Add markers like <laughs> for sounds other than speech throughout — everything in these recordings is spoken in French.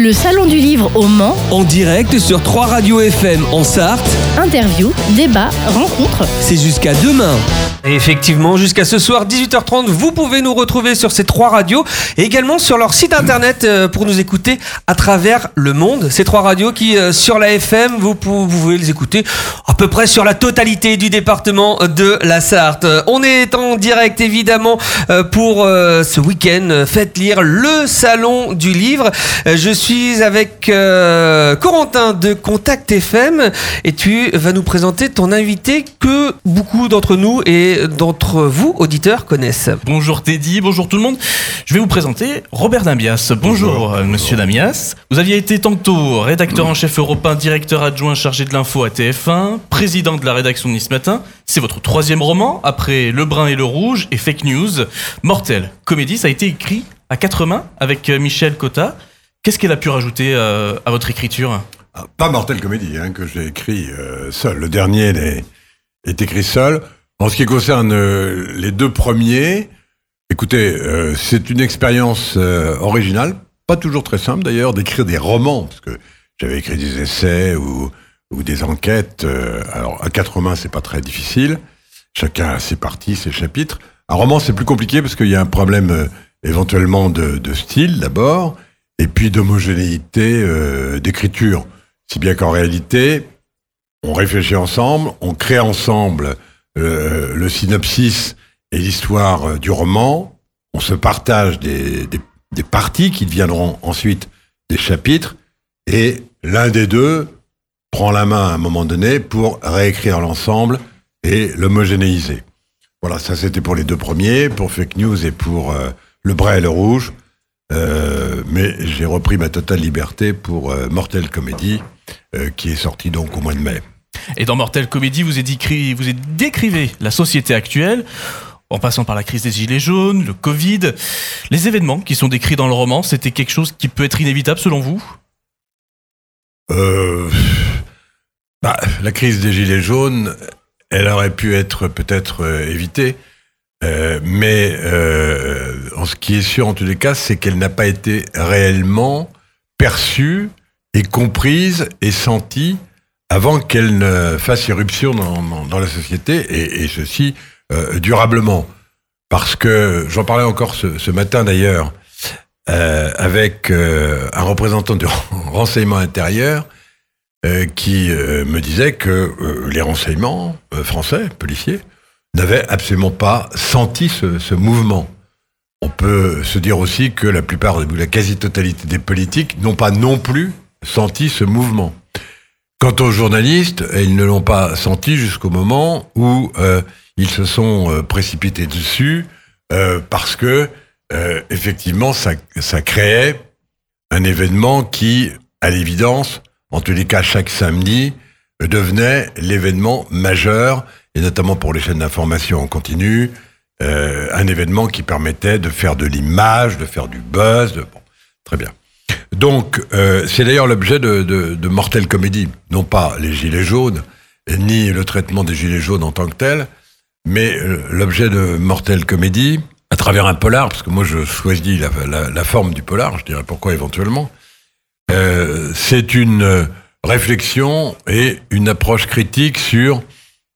Le Salon du Livre au Mans, En direct sur 3 radios FM en Sarthe, interview, débat, rencontre. c'est jusqu'à demain. Et effectivement, jusqu'à ce soir, 18h30, vous pouvez nous retrouver sur ces trois radios et également sur leur site internet euh, pour nous écouter à travers le monde. Ces trois radios qui, euh, sur la FM, vous pou- vous pouvez les écouter à peu près sur la totalité du département de la Sarthe. On est en direct évidemment euh, pour ce week-end. Faites lire le salon du livre. Je suis avec euh, Corentin de Contact FM et tu vas nous présenter ton invité que beaucoup d'entre nous et d'entre vous, auditeurs, connaissent. Bonjour Teddy, bonjour tout le monde. Je vais vous présenter Robert Damias. Bonjour, euh, monsieur Damias. Vous aviez été tantôt rédacteur en chef européen, directeur adjoint chargé de l'info à TF1, président de la rédaction de Nice Matin. C'est votre troisième roman, après Le Brun et le Rouge et Fake News. Mortel, comédie, ça a été écrit à quatre mains avec euh, Michel Cotta. Qu'est-ce qu'elle a pu rajouter euh, à votre écriture? Ah, Pas Mortel Comédie, hein, que j'ai écrit euh, seul. Le dernier est, est écrit seul. En ce qui concerne euh, les deux premiers, écoutez, c'est une expérience originale, pas toujours très simple d'ailleurs, d'écrire des romans, parce que j'avais écrit des essais ou, des enquêtes. alors, à quatre mains, c'est pas très difficile. Chacun a ses parties, ses chapitres. Un roman, c'est plus compliqué parce qu'il y a un problème éventuellement de style d'abord, et puis d'homogénéité euh, d'écriture. Si bien qu'en réalité, on réfléchit ensemble, on crée ensemble euh, le synopsis et l'histoire euh, du roman, on se partage des, parties qui deviendront ensuite des chapitres, et l'un des deux prend la main à un moment donné pour réécrire l'ensemble et l'homogénéiser. Voilà, ça c'était pour les deux premiers, pour Fake News et pour Le Bras et le Rouge. Euh, mais j'ai repris ma totale liberté pour euh, Mortel Comedy, euh, qui est sorti donc au mois de mai. Et dans Mortel Comédie, vous, vous décrivez la société actuelle, en passant par la crise des Gilets jaunes, le Covid. Les événements qui sont décrits dans le roman, c'était quelque chose qui peut être inévitable selon vous? Euh, bah, la crise des Gilets jaunes, elle aurait pu être peut-être évitée, euh, mais euh, ce qui est sûr en tous les cas, c'est qu'elle n'a pas été réellement perçue et comprise et sentie avant qu'elle ne fasse irruption dans, la société, et, ceci euh, durablement. Parce que j'en parlais encore ce, ce matin d'ailleurs euh, avec un représentant du <laughs> renseignement intérieur qui me disait que les renseignements français, policiers, n'avaient absolument pas senti ce, ce mouvement. On peut se dire aussi que la plupart, ou la quasi-totalité des politiques n'ont pas non plus senti ce mouvement. Quant aux journalistes, ils ne l'ont pas senti jusqu'au moment où euh, ils se sont euh, précipités dessus euh, parce que effectivement, ça, ça créait un événement qui, à l'évidence, en tous les cas chaque samedi, devenait l'événement majeur, et notamment pour les chaînes d'information en continu, euh, un événement qui permettait de faire de l'image, de faire du buzz. Bon, très bien. Donc, euh, c'est d'ailleurs l'objet de, de, de Mortel Comedy, non pas les gilets jaunes, ni le traitement des gilets jaunes en tant que tel, mais euh, l'objet de Mortel Comedy, à travers un polar, parce que moi je choisis la, forme du polar, je dirais pourquoi éventuellement, c'est une réflexion et une approche critique sur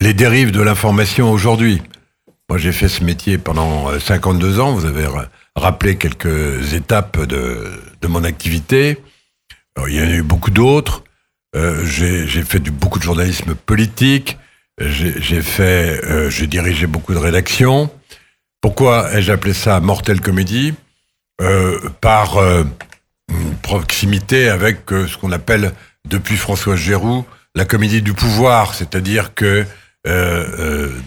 les dérives de l'information aujourd'hui. Moi j'ai fait ce métier pendant euh, 52 ans, vous avez ra- rappelé quelques étapes de, de mon activité. Il y en a eu beaucoup d'autres. Euh, j'ai fait beaucoup de journalisme politique. J'ai fait, euh, j'ai dirigé beaucoup de rédactions. Pourquoi ai-je appelé ça Mortel Comédie? Euh, Par euh, proximité avec euh, ce qu'on appelle, depuis François Géroux, la comédie du pouvoir, c'est-à-dire que euh, euh,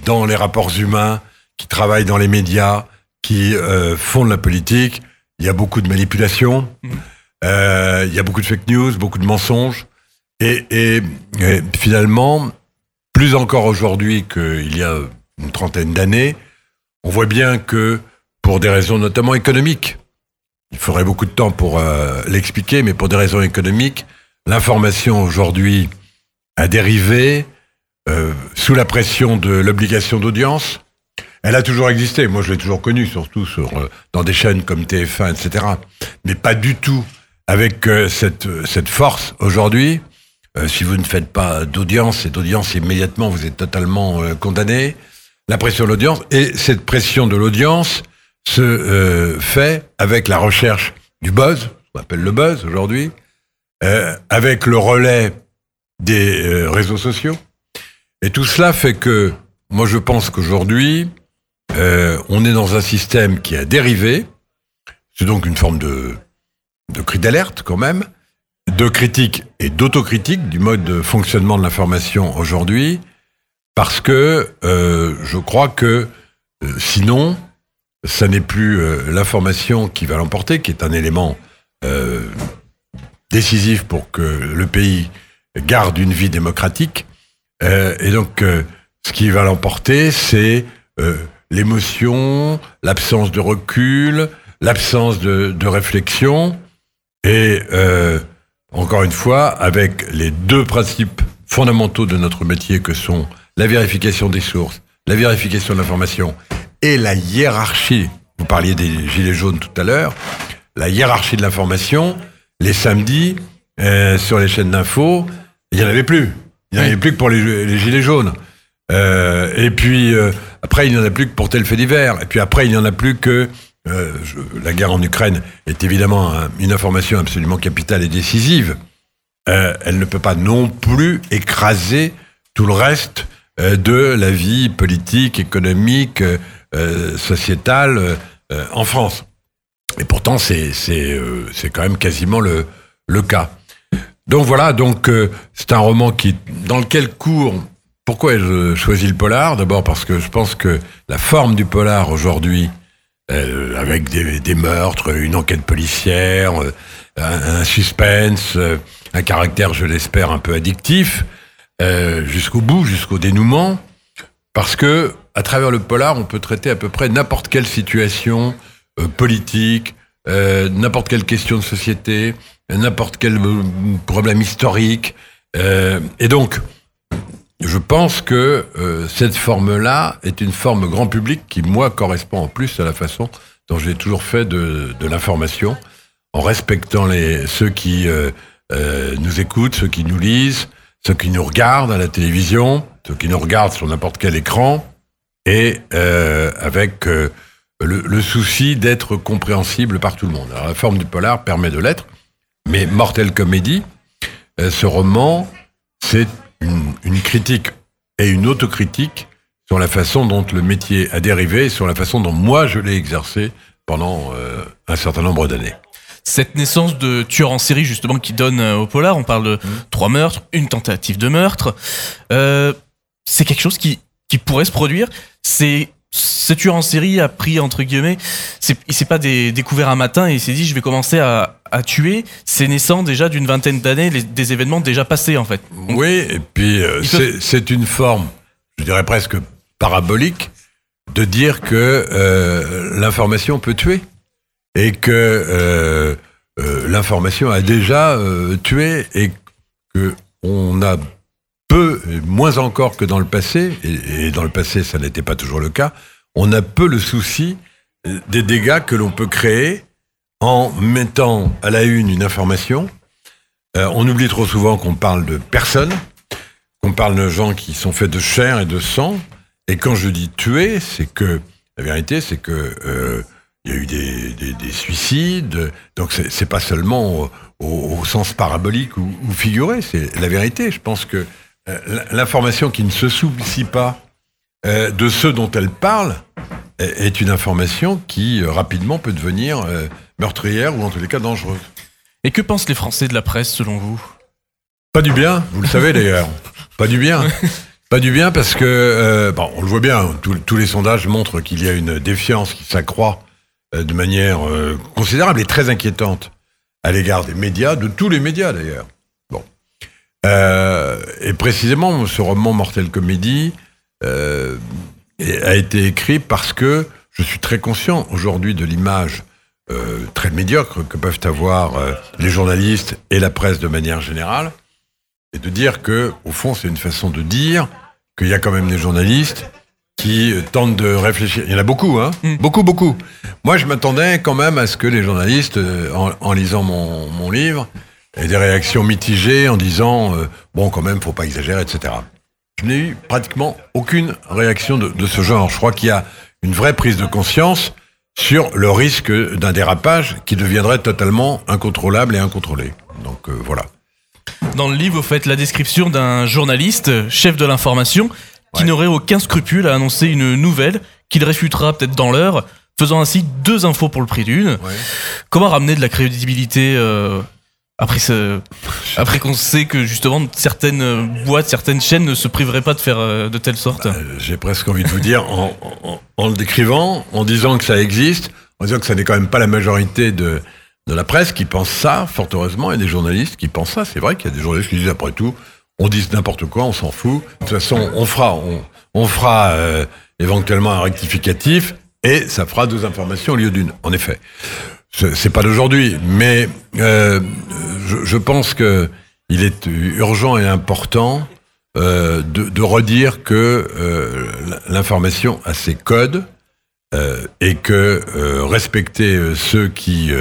dans les rapports humains, qui travaillent dans les médias, qui euh, font de la politique, il y a beaucoup de manipulation, euh, il y a beaucoup de fake news, beaucoup de mensonges, et, et- et finalement, plus encore aujourd'hui qu'il y a une trentaine d'années, on voit bien que, pour des raisons notamment économiques, il faudrait beaucoup de temps pour euh, l'expliquer, mais pour des raisons économiques, l'information aujourd'hui a dérivé euh, sous la pression de l'obligation d'audience. Elle a toujours existé, moi je l'ai toujours connue, surtout sur, euh, dans des chaînes comme TF1, etc. Mais pas du tout avec euh, cette, cette force aujourd'hui. Si vous ne faites pas d'audience, cette audience immédiatement, vous êtes totalement condamné. La pression de l'audience, et cette pression de l'audience se fait avec la recherche du buzz, qu'on appelle le buzz aujourd'hui, avec le relais des réseaux sociaux. Et tout cela fait que, moi je pense qu'aujourd'hui, euh, on est dans un système qui a dérivé. C'est donc une forme de, de cri d'alerte quand même, de critique et d'autocritique du mode de fonctionnement de l'information aujourd'hui, parce que euh, je crois que euh, sinon, ça n'est plus l'information qui va l'emporter, qui est un élément décisif pour que le pays garde une vie démocratique. Euh, et donc, euh, ce qui va l'emporter, c'est euh, l'émotion, l'absence de recul, l'absence de, réflexion, et encore une fois, avec les deux principes fondamentaux de notre métier que sont la vérification des sources, la vérification de l'information et la hiérarchie. Vous parliez des gilets jaunes tout à l'heure. La hiérarchie de l'information, les samedis, sur les chaînes d'infos, il n'y en avait plus. Il n'y en avait plus que pour les, les gilets jaunes. Euh, et puis, euh, après, il n'y en a plus que pour tel fait divers. Et puis après, il n'y en a plus que... euh, je- la guerre en Ukraine est évidemment un- une information absolument capitale et décisive. Elle ne peut pas non plus écraser tout le reste de la vie politique, économique, sociétale en France. Et pourtant, c'est quand même quasiment le le cas. Donc voilà, donc euh, c'est un roman qui dans lequel court. Pourquoi ai-je choisi le polar? D'abord parce que je pense que la forme du polar aujourd'hui, euh, avec des, meurtres, une enquête policière, euh, un, un suspense, euh, un caractère, je l'espère, un peu addictif, euh, jusqu'au bout, jusqu'au dénouement, parce que à travers le polar, on peut traiter à peu près n'importe quelle situation politique, euh, n'importe quelle question de société, euh, n'importe quel euh, problème historique, euh, et donc. Je pense que euh, cette forme-là est une forme grand public qui, moi, correspond en plus à la façon dont j'ai toujours fait de, de l'information, en respectant les, ceux qui euh, nous écoutent, ceux qui nous lisent, ceux qui nous regardent à la télévision, ceux qui nous regardent sur n'importe quel écran, et avec le, le souci d'être compréhensible par tout le monde. Alors la forme du polar permet de l'être, mais Mortel Comédie, euh, ce roman, c'est une, une critique et une autocritique sur la façon dont le métier a dérivé et sur la façon dont moi je l'ai exercé pendant euh, un certain nombre d'années. Cette naissance de tueur en série justement qui donne euh, au polar, on parle de trois meurtres, une tentative de meurtre. Euh, c'est quelque chose qui, qui pourrait se produire. C'est ce tueur en série a pris entre guillemets, c'est, il s'est pas dé- découvert un matin et il s'est dit je vais commencer à, à tuer. C'est naissant déjà d'une vingtaine d'années, les- des événements déjà passés en fait. Oui, et puis euh, c'est c'est une forme, je dirais presque parabolique, de dire que euh, l'information peut tuer et que euh, l'information a déjà tué et que on a moins encore que dans le passé, et, dans le passé ça n'était pas toujours le cas, on a peu le souci euh, des dégâts que l'on peut créer en mettant à la une une information. Euh, on oublie trop souvent qu'on parle de personnes, qu'on parle de gens qui sont faits de chair et de sang. Et quand je dis tuer, c'est que la vérité, c'est que euh, il y a eu des, des- des suicides. Donc c'est pas seulement au, sens parabolique ou, figuré, c'est la vérité. Je pense que l'information qui ne se soucie pas euh, de ceux dont elle parle est une information qui euh, rapidement peut devenir euh, meurtrière ou en tous les cas dangereuse. Et que pensent les Français de la presse selon vous? Pas du bien, vous le savez d'ailleurs. <laughs> Pas du bien. Pas du bien parce que, euh, bon, on le voit bien, tous- tous les sondages montrent qu'il y a une défiance qui s'accroît euh, de manière euh, considérable et très inquiétante à l'égard des médias, de tous les médias d'ailleurs. Bon. Et précisément, ce roman Mortel Comédie euh, a été écrit parce que je suis très conscient aujourd'hui de l'image euh, très médiocre que peuvent avoir euh, les journalistes et la presse de manière générale, et de dire que, au fond, c'est une façon de dire qu'il y a quand même des journalistes qui tentent de réfléchir. Il y en a beaucoup, hein Mm. Beaucoup, beaucoup. Moi, je m'attendais quand même à ce que les journalistes, en, en lisant mon, mon livre, aient des réactions mitigées en disant euh, bon, quand même, faut pas exagérer, etc. Je n'ai eu pratiquement aucune réaction de, de ce genre. Je crois qu'il y a une vraie prise de conscience sur le risque d'un dérapage qui deviendrait totalement incontrôlable et incontrôlé. Donc euh, voilà. Dans le livre, vous faites la description d'un journaliste, chef de l'information, qui Ouais. n'aurait aucun scrupule à annoncer une nouvelle qu'il réfutera peut-être dans l'heure, faisant ainsi deux infos pour le prix d'une. Comment ramener de la crédibilité euh, après, qu'on sait que justement certaines boîtes, certaines chaînes ne se priveraient pas de faire euh, de telle sorte Euh, J'ai presque envie de vous dire, en, le décrivant, en disant que ça existe, en disant que ça n'est quand même pas la majorité de, la presse qui pense ça, fort heureusement, il y a des journalistes qui pensent ça. C'est vrai qu'il y a des journalistes qui disent, après tout, on dit n'importe quoi, on s'en fout. De toute façon, on fera, on, fera euh, éventuellement un rectificatif et ça fera deux informations au lieu d'une. En effet, c'est pas d'aujourd'hui, mais je, je pense que il est urgent et important euh, de, redire que euh, l'information a ses codes euh, et que respecter ceux qui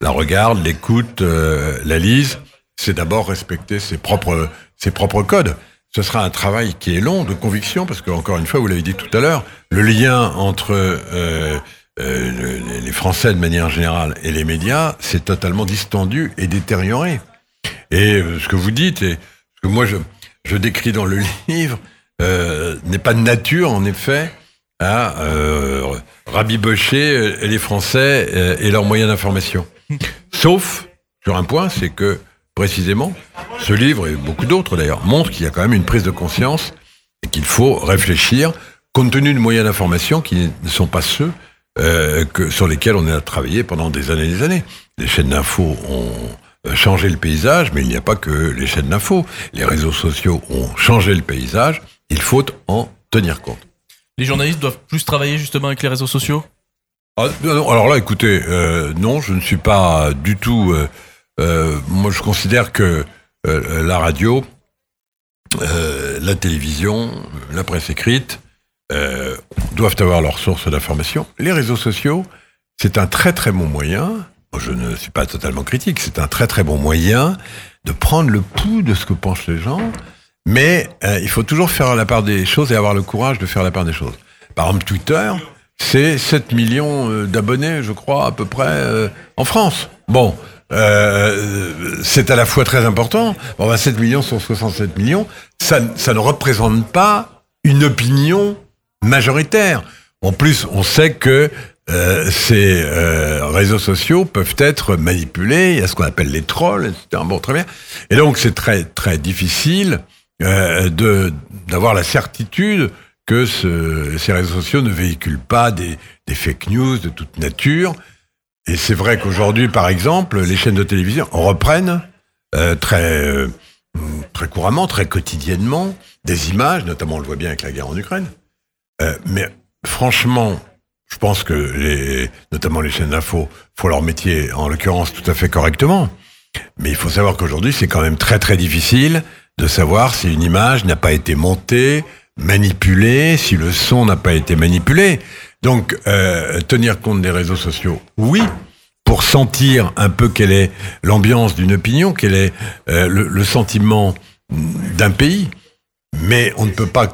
la regardent, l'écoutent, la lisent, c'est d'abord respecter ses propres, ses propres codes. Ce sera un travail qui est long de conviction, parce que encore une fois, vous l'avez dit tout à l'heure, le lien entre euh, le- les Français de manière générale et les médias, c'est totalement distendu et détérioré. Et euh, ce que vous dites, et ce que moi je, je décris dans le <laughs> livre, euh, n'est pas de nature, en effet, à rabibocher les Français et leurs moyens d'information. <laughs> Sauf sur un point, c'est que précisément, ce livre et beaucoup d'autres d'ailleurs montrent qu'il y a quand même une prise de conscience et qu'il faut réfléchir compte tenu de moyens d'information qui ne sont pas ceux euh, que, sur lesquels on a travaillé pendant des années et des années. Les chaînes d'infos ont euh, changé le paysage, mais il n'y a pas que les chaînes d'infos. Les réseaux sociaux ont changé le paysage. Il faut en tenir compte. Les journalistes doivent plus travailler justement avec les réseaux sociaux? Ah, alors là, écoutez, euh, non, je ne suis pas du tout. euh, moi, je considère que la radio, la télévision, la presse écrite euh, doivent avoir leur source d'information. Les réseaux sociaux, c'est un très très bon moyen. Je ne suis pas totalement critique. C'est un très très bon moyen de prendre le pouls de ce que pensent les gens. Mais euh, il faut toujours faire la part des choses et avoir le courage de faire la part des choses. Par exemple, Twitter, c'est 7 millions euh, d'abonnés, je crois, à peu près, en France. Bon, c'est à la fois très important. Bon, ben, 7 millions sur 67 millions, ça ne représente pas une opinion majoritaire. En plus, on sait que euh, ces euh, réseaux sociaux peuvent être manipulés. Il y a ce qu'on appelle les trolls, etc. Bon, très bien. Et donc, c'est très très difficile euh, de d'avoir la certitude que ce- ces réseaux sociaux ne véhiculent pas des, des fake news de toute nature. Et c'est vrai qu'aujourd'hui, par exemple, les chaînes de télévision reprennent euh, très euh, très couramment, très quotidiennement, des images, notamment on le voit bien avec la guerre en Ukraine. Euh, mais franchement, je pense que notamment les chaînes d'info font leur métier, en l'occurrence, tout à fait correctement. Mais il faut savoir qu'aujourd'hui, c'est quand même très très difficile de savoir si une image n'a pas été montée, manipulée, si le son n'a pas été manipulé. Donc, euh, tenir compte des réseaux sociaux, oui, pour sentir un peu quelle est l'ambiance d'une opinion, quel est euh, le sentiment d'un pays. Mais on ne peut pas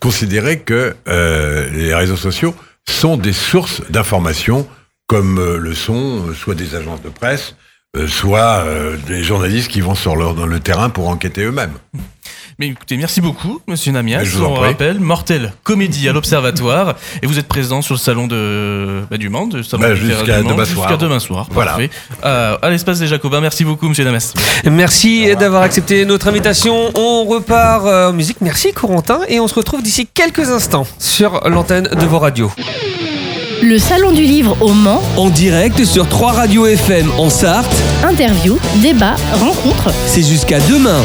considérer que euh, les réseaux sociaux sont des sources d'information comme euh, le sont euh, soit des agences de presse, soit des journalistes qui vont sur le terrain pour enquêter eux-mêmes. Mais écoutez, merci beaucoup, monsieur Namias. Je vous en rappelle, Mortel Comédie à l'Observatoire. Et vous êtes présent sur le salon de, bah, du Mans, de salon Bah, jusqu'à demain demain soir. Voilà. Parfait. Euh, à l'espace des Jacobins. Merci beaucoup, monsieur Namias. Merci d'avoir accepté notre invitation. On repart euh, en musique. Merci Corentin. Et on se retrouve d'ici quelques instants sur l'antenne de vos radios. Le Salon du Livre au Mans, En direct sur 3 radios FM en Sarthe. interview, débat, rencontre. C'est jusqu'à demain.